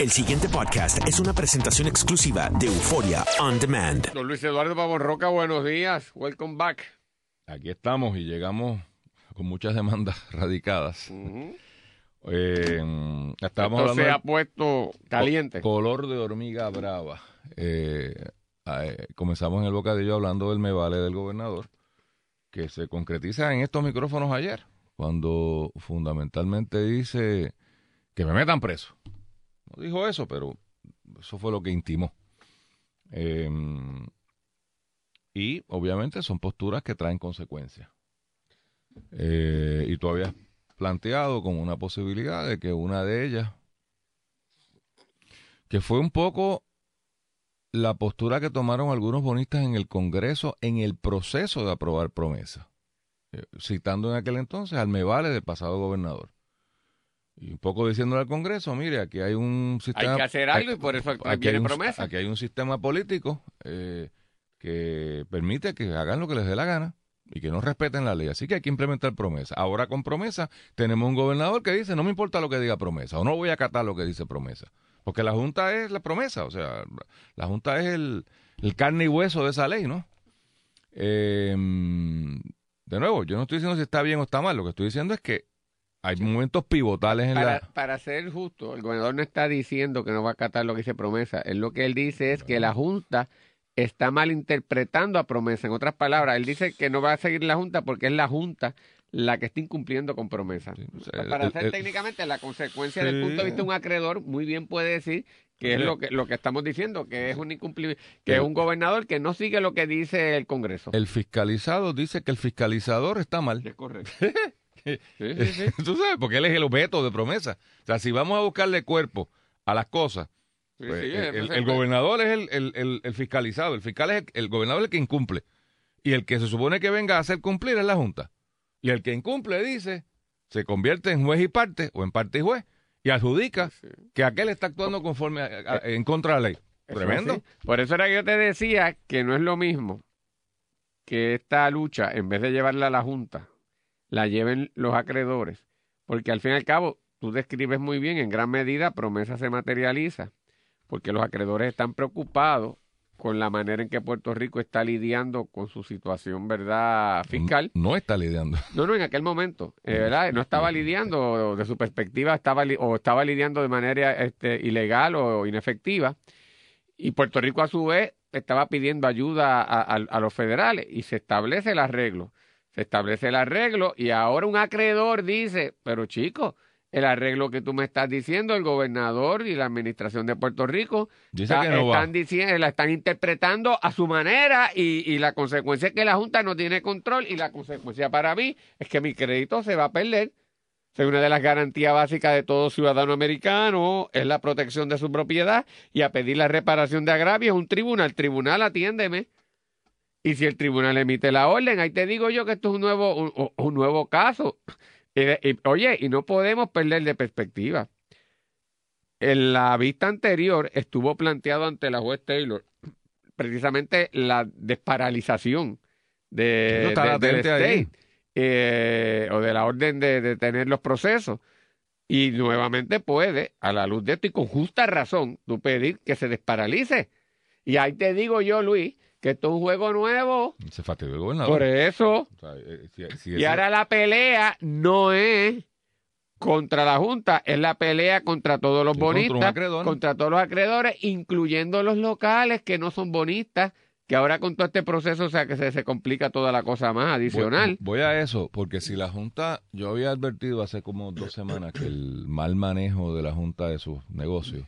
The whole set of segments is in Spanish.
El siguiente podcast es una presentación exclusiva de Euforia On Demand. Don Luis Eduardo Pavón Roca, buenos días. Welcome back. Aquí estamos y llegamos con muchas demandas radicadas. Eh, estábamos Esto hablando se ha puesto caliente. co- color de hormiga brava. Eh, eh, comenzamos en el bocadillo hablando del me vale del gobernador, que se concretiza en estos micrófonos ayer, cuando fundamentalmente dice que me metan preso. No dijo eso, pero eso fue lo que intimó. Eh, y obviamente son posturas que traen consecuencias. Eh, y tú habías planteado como una posibilidad de que una de ellas, que fue un poco la postura que tomaron algunos bonistas en el Congreso en el proceso de aprobar promesa, eh, citando en aquel entonces al me vale del pasado gobernador. Y un poco diciéndole al Congreso, mire, aquí hay un sistema... Hay que hacer algo y por eso aquí viene hay un, promesa. Aquí hay un sistema político eh, que permite que hagan lo que les dé la gana y que no respeten la ley. Así que hay que implementar promesa. Ahora con promesa tenemos un gobernador que dice, no me importa lo que diga promesa o no voy a acatar lo que dice promesa. Porque la Junta es la promesa, o sea, la Junta es el, el carne y hueso de esa ley, ¿no? Eh, de nuevo, yo no estoy diciendo si está bien o está mal, lo que estoy diciendo es que hay momentos pivotales en Para, la... para ser justo, el gobernador no está diciendo que no va a acatar lo que dice promesa. Él lo que él dice es que la Junta está malinterpretando a promesa. En otras palabras, él dice que no va a seguir la Junta porque es la Junta la que está incumpliendo con promesa. Sí, o sea, para el- hacer el- técnicamente la consecuencia del Sí. punto de vista de un acreedor, muy bien puede decir que es lo que, lo que estamos diciendo, que es un incumplimiento, que es un gobernador que no sigue lo que dice el Congreso. El fiscalizado dice que el fiscalizador está mal. Es correcto. Sí, sí, sí. Tú sabes, porque él es el objeto de promesa. O sea, si vamos a buscarle cuerpo a las cosas, pues, el, gobernador es el, el- el- fiscalizado. El fiscal es el, gobernador es el que incumple. Y el que se supone que venga a hacer cumplir es la Junta. Y el que incumple dice, se convierte en juez y parte, o en parte y juez, y adjudica que aquel está actuando conforme a- a- en contra de la ley. Eso Tremendo. Por eso era que yo te decía que no es lo mismo que esta lucha, en vez de llevarla a la Junta, la lleven los acreedores. Porque al fin y al cabo, tú describes muy bien, en gran medida, promesa se materializa. Porque los acreedores están preocupados con la manera en que Puerto Rico está lidiando con su situación, ¿verdad?, fiscal. No está lidiando. No, no, en aquel momento, eh, ¿verdad? No estaba lidiando, de su perspectiva, estaba o estaba lidiando de manera este, ilegal o inefectiva. Y Puerto Rico, a su vez, estaba pidiendo ayuda a, a- a los federales y se establece el arreglo. Se establece el arreglo y ahora un acreedor dice, pero chico, el arreglo que tú me estás diciendo, el gobernador y la administración de Puerto Rico está- no están diciendo, la están interpretando a su manera y, y la consecuencia es que la Junta no tiene control y la consecuencia para mí es que mi crédito se va a perder. O sea, una de las garantías básicas de todo ciudadano americano es la protección de su propiedad y a pedir la reparación de agravios un tribunal. Tribunal, atiéndeme. Y si el tribunal emite la orden, ahí te digo yo que esto es un nuevo, un, un nuevo caso. Oye, y no podemos perder de perspectiva. En la vista anterior estuvo planteado ante la juez Taylor precisamente la desparalización de, está de- del state eh, o de la orden de detener los procesos. Y nuevamente puede, a la luz de esto y con justa razón, tú pedir que se desparalice. Y ahí te digo yo, Luis, que esto es un juego nuevo. Se fastidió el gobernador. Por eso, O sea, eh, si- si y ahora la pelea no es contra la Junta, es la pelea contra todos los Sí, contra bonistas, acreedor. contra todos los acreedores, incluyendo los locales que no son bonistas, que ahora con todo este proceso, o sea, que se, se complica toda la cosa más adicional. Voy, voy a eso, porque si la Junta, yo había advertido hace como dos semanas que el mal manejo de la Junta de sus negocios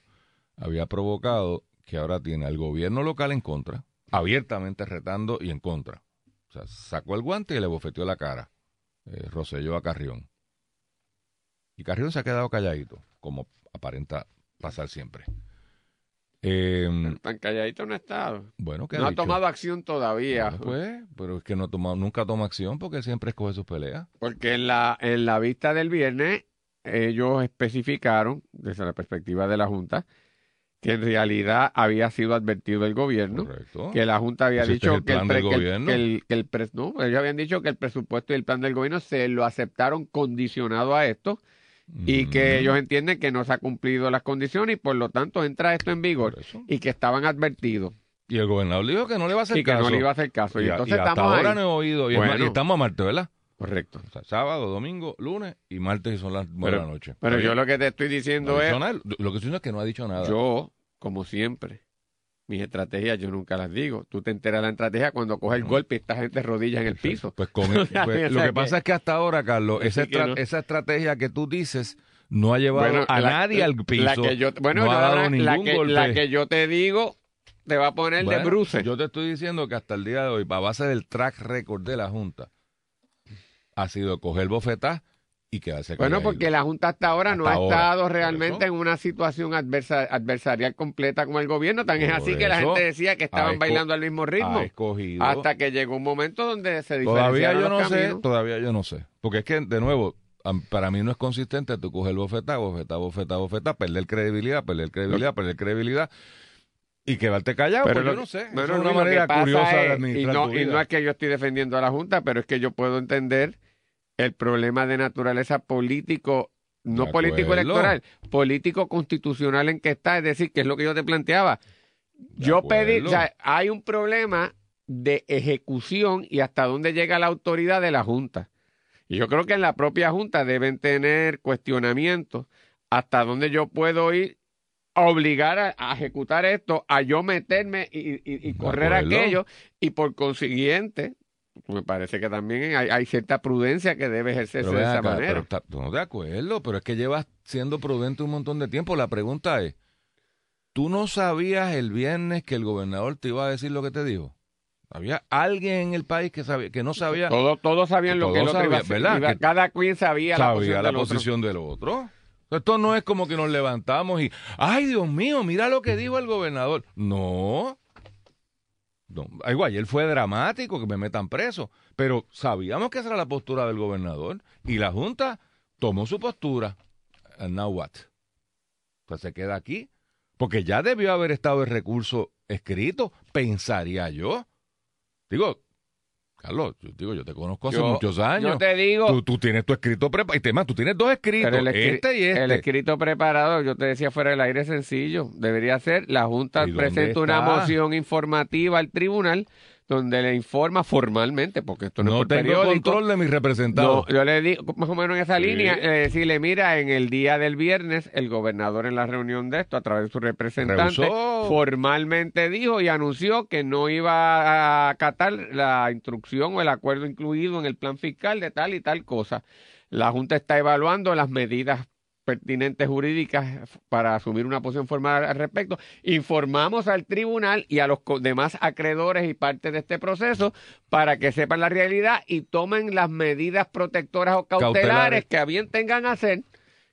había provocado que ahora tiene al gobierno local en contra, abiertamente retando y en contra. O sea, sacó el guante y le bofeteó la cara. Eh, Roselló a Carrión. Y Carrión se ha quedado calladito, como aparenta pasar siempre. Eh, Tan calladito no ha estado. bueno, ¿qué No ha dicho? tomado acción todavía. Pues, pero es que no toma, nunca toma acción porque siempre escoge sus peleas. Porque en la, en la vista del viernes, ellos especificaron, desde la perspectiva de la Junta, que en realidad había sido advertido el gobierno, Correcto. que la Junta había Pues este dicho es el que el, pre- que el- gobierno. que el- que el pres- no, ellos habían dicho que el presupuesto y el plan del gobierno se lo aceptaron condicionado a esto y que Ujú. ellos entienden que no se ha cumplido las condiciones y por lo tanto entra esto en vigor y que estaban advertidos Y el gobernador dijo que no le va a hacer y que caso. no le iba a hacer caso. Y, entonces y hasta estamos ahora ahí. no he oído. Y, Bueno. y estamos a martes, ¿verdad? Correcto. O sea, sábado, domingo, lunes y martes son las nueve de la noche. Pero yo lo que te estoy diciendo es, nada. Lo que estoy diciendo es que no ha dicho nada. yo, como siempre, mis estrategias yo nunca las digo. Tú te enteras de la estrategia cuando coges el golpe y estás gente rodillas en el piso. Pues con el- pues, lo que pasa es que hasta ahora, Carlos, esa, que estra- no. esa estrategia que tú dices no ha llevado Bueno, a la- nadie al piso. La que yo, bueno, no ha dado la, ningún que, golpe. la que yo te digo te va a poner Bueno, de bruce. Yo te estoy diciendo que hasta el día de hoy, a base del track record de la Junta, ha sido coger bofetá y quedarse Bueno, calladito. porque la Junta hasta ahora no ha ahora. estado realmente en una situación adversa- adversarial completa como el gobierno. Tan es así que la gente decía que estaban bailando al mismo ritmo. Hasta que llegó un momento donde se Todavía yo no sé, todavía yo no sé. Porque es que, de nuevo, para mí no es consistente tú coger bofetá, bofetá, bofetá, bofetá, perder credibilidad, perder credibilidad, perder credibilidad y quedarte callado. Pero pues lo yo no sé. Eso es una manera curiosa de y administrar no, tu y no es que yo estoy defendiendo a la Junta, pero es que yo puedo entender el problema de naturaleza político, no político electoral, político constitucional en que está, es decir, que es lo que yo te planteaba. De Yo pedí, o sea, hay un problema de ejecución y hasta dónde llega la autoridad de la Junta. Y yo creo que en la propia Junta deben tener cuestionamientos hasta dónde yo puedo ir obligar a, a ejecutar esto, a yo meterme y, y- correr aquello, y por consiguiente, me parece que también hay, hay cierta prudencia que debe ejercerse Pero de esa acá, manera. pero está- no, de acuerdo, pero es que llevas siendo prudente un montón de tiempo. La pregunta es, ¿tú no sabías el viernes que el gobernador te iba a decir lo que te dijo? ¿Había alguien en el país que sabía, que no sabía, Todos, todos sabían lo que Todos otro iba a sabían, hacer. ¿verdad? Iba- Que- cada quien sabía, la sabía posición la del otro. posición del otro? Esto no es como que nos levantamos y, ay Dios mío, mira lo que dijo el gobernador. No. no. Igual, él fue dramático, que me metan preso. Pero sabíamos que esa era la postura del gobernador. Y la Junta tomó su postura. And now what? Pues se queda aquí. Porque ya debió haber estado el recurso escrito, pensaría yo. Digo, Carlos, yo, digo, yo te conozco hace Yo- muchos años. Yo te digo, Tú, tú tienes tu escrito preparado. Y tema, tú tienes dos escritos, el, escri- este y este. el escrito preparado, yo te decía fuera del aire sencillo. Debería ser, la Junta ¿Y dónde presenta una moción informativa al tribunal donde le informa formalmente, porque esto no, no es por tengo periódico. control de mis representados. No, yo le digo más o menos en esa Sí. línea, eh, decirle, mira, en el día del viernes, el gobernador en la reunión de esto, a través de su representante, Rehusó. formalmente dijo y anunció que no iba a acatar la instrucción o el acuerdo incluido en el plan fiscal de tal y tal cosa. La Junta está evaluando las medidas pertinentes jurídicas para asumir una posición formal al respecto. Informamos al tribunal y a los demás acreedores y parte de este proceso para que sepan la realidad y tomen las medidas protectoras o cautelares, Cautelares. que a bien tengan a hacer.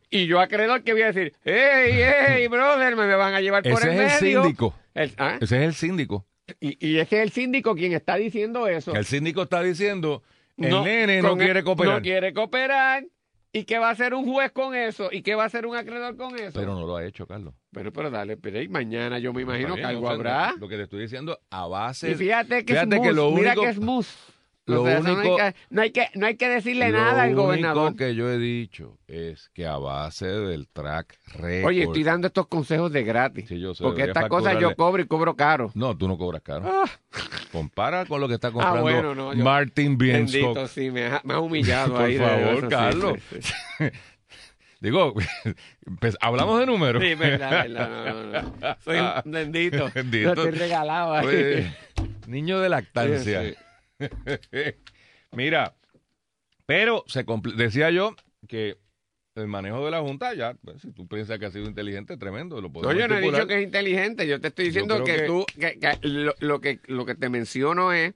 Y yo acreedor que voy a decir, hey, hey, brother, me, van a llevar por Ese el es el síndico. El- ¿ah? Ese es el síndico. y, y es que es el síndico quien está diciendo eso. El síndico está diciendo, el No, nene no quiere cooperar. No quiere cooperar. ¿Y qué va a hacer un juez con eso? ¿Y qué va a hacer un acreedor con eso? Pero no lo ha hecho, Carlos. Bueno, pero dale, pero y mañana yo me imagino que algo o sea, habrá. Lo que te estoy diciendo, a base Y fíjate que fíjate es que mus, lo mira único- que es mus. lo O sea, eso no, hay único- que, no, hay que, no hay que decirle Lo nada al único gobernador. que yo he dicho es que a base del track record. Oye, estoy dando estos consejos de gratis. Sí, yo sé, porque estas cosas yo cobro y cobro caro. No, tú no cobras caro. Compara con lo que está Ah, comprando bueno, no, yo- Martin Bendito, Bienstock. sí, me ha, me ha humillado Por ahí. de favor, eso, Carlos. sí, sí. Digo, pues, hablamos de números. Sí, verdad, verdad, no, no. Soy un bendito. Bendito. Lo estoy regalado ahí. Oye, niño de lactancia. Mira, pero se decía yo que el manejo de la Junta ya, pues, si tú piensas que ha sido inteligente, tremendo. Lo No, yo no he dicho que es inteligente. Yo te estoy diciendo que, que- tú, que, que lo, lo que lo que te menciono es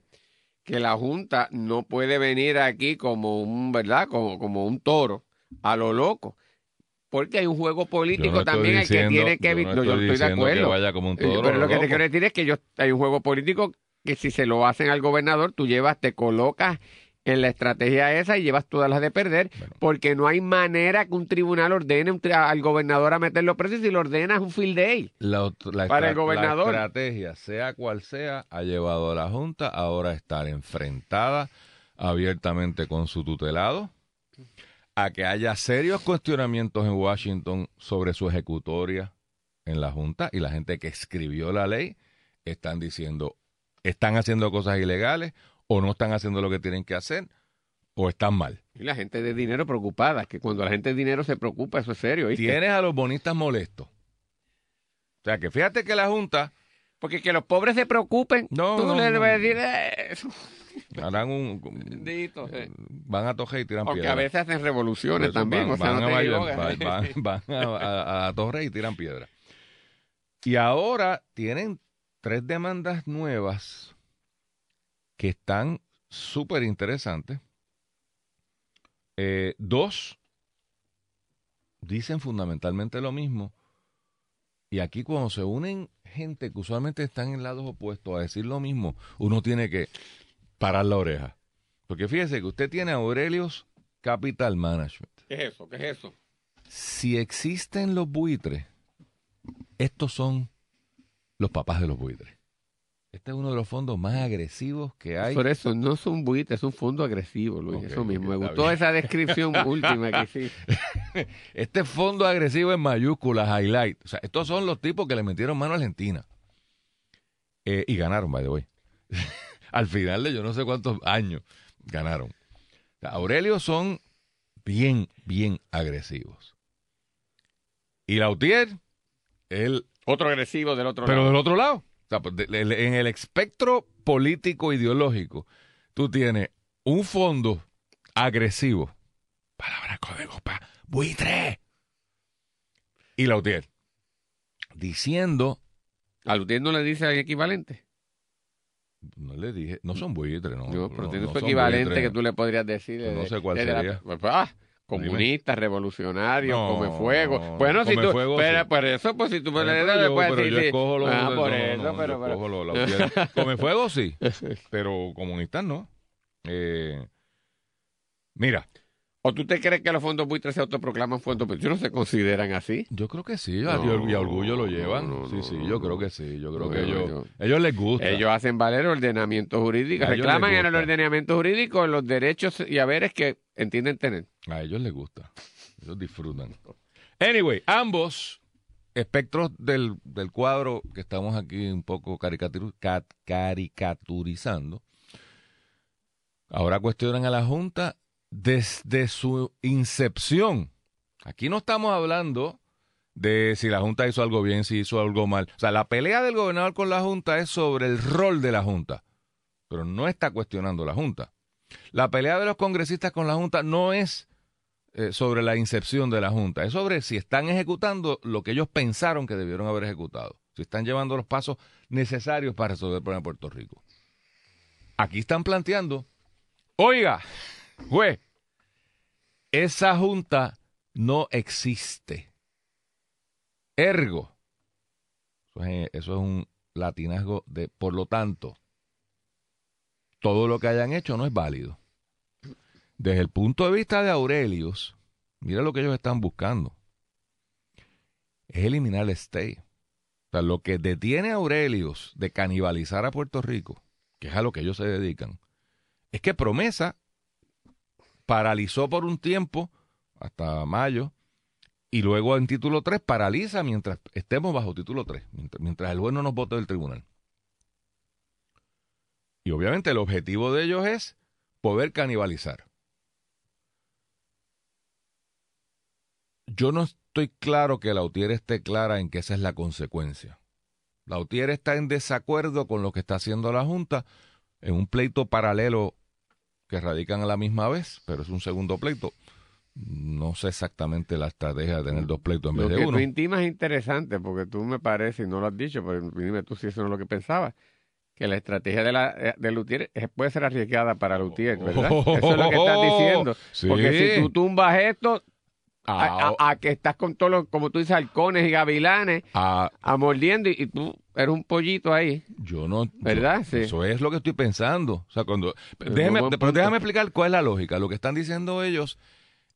que la Junta no puede venir aquí como un, ¿verdad? Como, como un toro a lo loco. Porque hay un juego político no también el que tiene que yo no no, yo estoy estoy de acuerdo. vaya como un Eh, toro, Pero lo que te quiero decir es que yo, hay un juego político que si se lo hacen al gobernador, tú llevas, te colocas en la estrategia esa y llevas todas las de perder, porque no hay manera que un tribunal ordene un tri- al gobernador a meterlo preso si lo ordena es un field day. La, ot- la Para el gobernador. La estrategia, sea cual sea, ha llevado a la Junta ahora a estar enfrentada abiertamente con su tutelado, a que haya serios cuestionamientos en Washington sobre su ejecutoria en la Junta y la gente que escribió la ley están diciendo, están haciendo cosas ilegales o no están haciendo lo que tienen que hacer o están mal. Y la gente de dinero preocupada, que cuando la gente de dinero se preocupa, eso es serio. ¿viste? Tienes a los bonistas molestos. O sea, que fíjate que la Junta Porque que los pobres se preocupen, No, tú no, le no. debes decir "Eh, eso. harán un... Bendito, sí. Van a Toje y tiran Porque piedra. a veces hacen revoluciones eso también, van, o sea, van no a van, a, a- a Torre y tiran piedra. Y ahora tienen tres demandas nuevas que están súper interesantes. Eh, dos dicen fundamentalmente lo mismo. Y aquí cuando se unen gente que usualmente están en lados opuestos a decir lo mismo, uno tiene que parar la oreja. Porque fíjese que usted tiene a Aurelius Capital Management. ¿Qué es eso? ¿Qué es eso? Si existen los buitres, estos son los papás de los buitres. Este es uno de los fondos más agresivos que hay. Por eso, no es un buitre, es un fondo agresivo, Luis. Eso mismo. Me gustó bien. esa descripción última que sí. Este fondo agresivo en mayúsculas, highlight. O sea, estos son los tipos que le metieron mano a Argentina. Eh, y ganaron, by the way. Al final de yo no sé cuántos años ganaron. O sea, Aurelio son bien, bien agresivos. Y Lautier, él Otro agresivo del otro Pero lado. del otro lado, sea, pues, en el espectro político ideológico, tú tienes un fondo agresivo, palabra código pa, buitre, y Lautier, diciendo, ¿A Lutier no le dice el equivalente? no le dije, no son buitres, no. Pero no- no son equivalente buitres. que tú le podrías decir. No de- sé cuál de la- sería. pues, ah, comunistas, revolucionarios, No, come fuego. Bueno, si tú. fuego, pero sí. por eso, pues si tú me le das, le yo- puedes pero decir. yo escojo los- Ah, por eso, pero. pero- los. Come fuego sí, pero comunistas no. Eh, mira, ¿O tú te crees que los fondos buitres se autoproclaman fondos buitres? ¿No se consideran así? Yo creo que sí, No, y a orgullo lo llevan. no, sí, no, sí, yo creo que sí. Yo creo que ellos, ellos les gusta. Ellos hacen valer ordenamiento jurídico, reclaman en el ordenamiento jurídico los derechos y haberes que entienden tener. A ellos les gusta. Ellos disfrutan. Anyway, ambos espectros del, del cuadro que estamos aquí un poco caricaturu- ca- caricaturizando, ahora cuestionan a la Junta desde su incepción. Aquí no estamos hablando de si la Junta hizo algo bien, si hizo algo mal. O sea, la pelea del gobernador con la Junta es sobre el rol de la Junta, pero no está cuestionando la Junta. La pelea de los congresistas con la Junta no es eh, sobre la incepción de la Junta, es sobre si están ejecutando lo que ellos pensaron que debieron haber ejecutado, si están llevando los pasos necesarios para resolver el problema de Puerto Rico. Aquí están planteando, oiga, juez, esa Junta no existe. Ergo, eso es, eso es un latinazgo de, por lo tanto, todo lo que hayan hecho no es válido. Desde el punto de vista de Aurelius, mira lo que ellos están buscando. Es eliminar el stay. O sea, lo que detiene a Aurelius de canibalizar a Puerto Rico, que es a lo que ellos se dedican, es que Promesa paralizó por un tiempo, hasta mayo, y luego en título 3 paraliza mientras estemos bajo título 3, mientras, el juez no nos vote del tribunal. Y obviamente el objetivo de ellos es poder canibalizar. Yo no estoy claro que Lautier esté clara en que esa es la consecuencia. Lautier está en desacuerdo con lo que está haciendo la Junta en un pleito paralelo que radican a la misma vez, pero es un segundo pleito. No sé exactamente la estrategia de tener dos pleitos en vez Lo de que uno. tú intimas es interesante, porque tú me parece, y no lo has dicho, pero dime tú si eso no es lo que pensabas, que la estrategia de, la, eh, de Lutier puede ser arriesgada para Lutier, ¿verdad? Eso es lo que estás diciendo. Sí. Porque si tú tumbas esto, Ah, a- a que estás con todos los, como tú dices, halcones y gavilanes, ah, a mordiendo, y, y tú eres un pollito ahí. Yo no. ¿Verdad? yo- Sí. Eso es lo que estoy pensando. O sea, cuando. Pero déjeme, déjame explicar cuál es la lógica. Lo que están diciendo ellos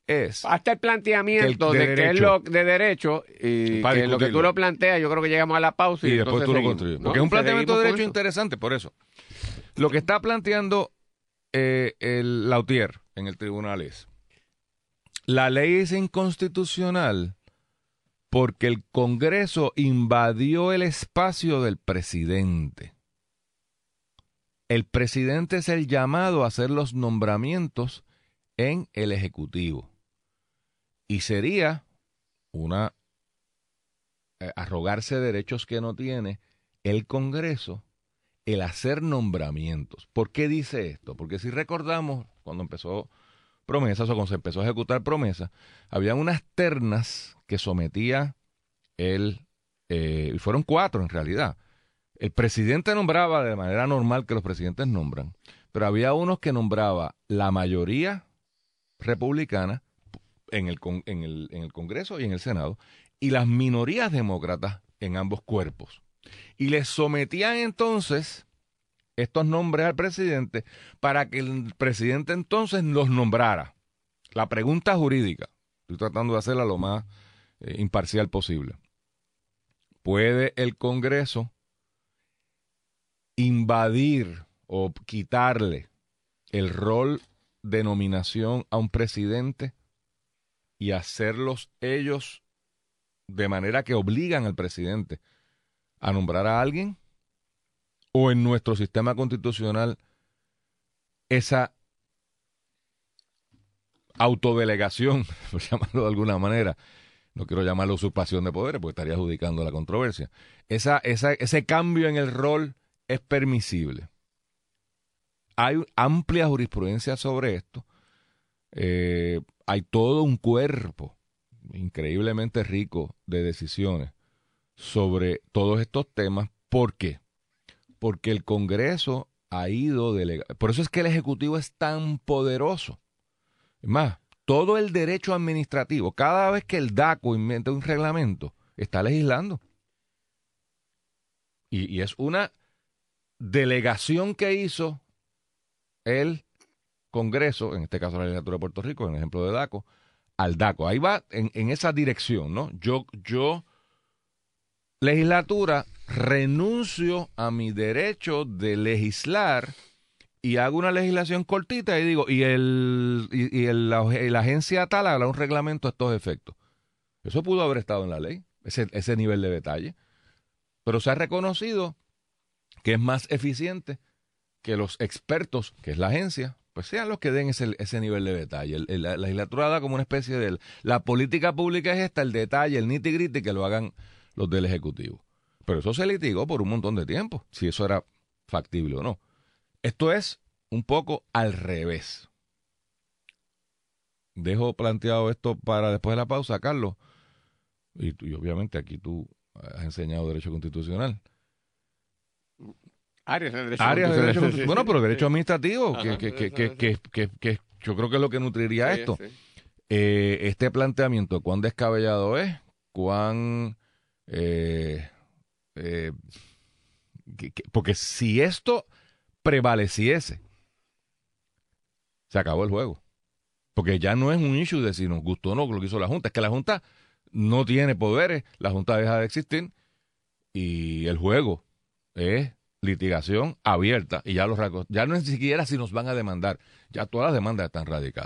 es. Hasta el planteamiento Que el- de de, que es lo de derecho y que lo que tú lo planteas, yo creo que llegamos a la pausa y, y después tú lo construyes. ¿no? Porque es un planteamiento de derecho interesante, por eso. Lo que está planteando eh, el Lautier en el tribunal es. La ley es inconstitucional porque el Congreso invadió el espacio del presidente. El presidente es el llamado a hacer los nombramientos en el Ejecutivo. Y sería una eh, arrogarse derechos que no tiene el Congreso el hacer nombramientos. ¿Por qué dice esto? Porque si recordamos cuando empezó promesas o cuando se empezó a ejecutar promesas, había unas ternas que sometía el, eh, y fueron cuatro en realidad. El presidente nombraba de manera normal que los presidentes nombran, pero había unos que nombraba la mayoría republicana en el, en el, en el Congreso y en el Senado, y las minorías demócratas en ambos cuerpos. Y les sometían entonces estos nombres al presidente para que el presidente entonces los nombrara. La pregunta jurídica, estoy tratando de hacerla lo más eh, imparcial posible. ¿Puede el Congreso invadir o quitarle el rol de nominación a un presidente y hacerlos ellos de manera que obligan al presidente a nombrar a alguien? ¿O en nuestro sistema constitucional esa autodelegación, por llamarlo de alguna manera, no quiero llamarlo usurpación de poderes porque estaría adjudicando la controversia. Esa, esa, ese cambio en el rol es permisible. Hay amplia jurisprudencia sobre esto. Eh, hay todo un cuerpo increíblemente rico de decisiones sobre todos estos temas. ¿Por qué? Porque el Congreso ha ido delegando. Por eso es que el Ejecutivo es tan poderoso. Es más, todo el derecho administrativo, cada vez que el DACO inventa un reglamento, está legislando. Y, es una delegación que hizo el Congreso, en este caso la legislatura de Puerto Rico, en el ejemplo de DACO, al DACO. Ahí va en, en esa dirección, ¿no? Yo, yo, legislatura, renuncio a mi derecho de legislar y hago una legislación cortita y digo, y, el, y, la, agencia tal haga un reglamento a estos efectos. Eso pudo haber estado en la ley, ese, ese nivel de detalle. Pero se ha reconocido que es más eficiente que los expertos, que es la agencia, pues sean los que den ese, ese nivel de detalle. la legislatura da como una especie de... La política pública es esta, el detalle, el nitty gritty, que lo hagan los del Ejecutivo. Pero eso se litigó por un montón de tiempo, si eso era factible o no. Esto es un poco al revés. Dejo planteado esto para después de la pausa, Carlos. Y, obviamente aquí tú has enseñado derecho constitucional. Áreas de derecho, constitucional. Bueno, pero derecho administrativo, que, que, yo creo que es lo que nutriría esto. Eh, este planteamiento, cuán descabellado es, cuán... Eh, eh, porque si esto prevaleciese, se acabó el juego. Porque ya no es un issue de si nos gustó o no lo que hizo la Junta. Es que la Junta no tiene poderes, la Junta deja de existir y el juego es litigación abierta y ya los ya no es ni siquiera si nos van a demandar, ya todas las demandas están radicadas.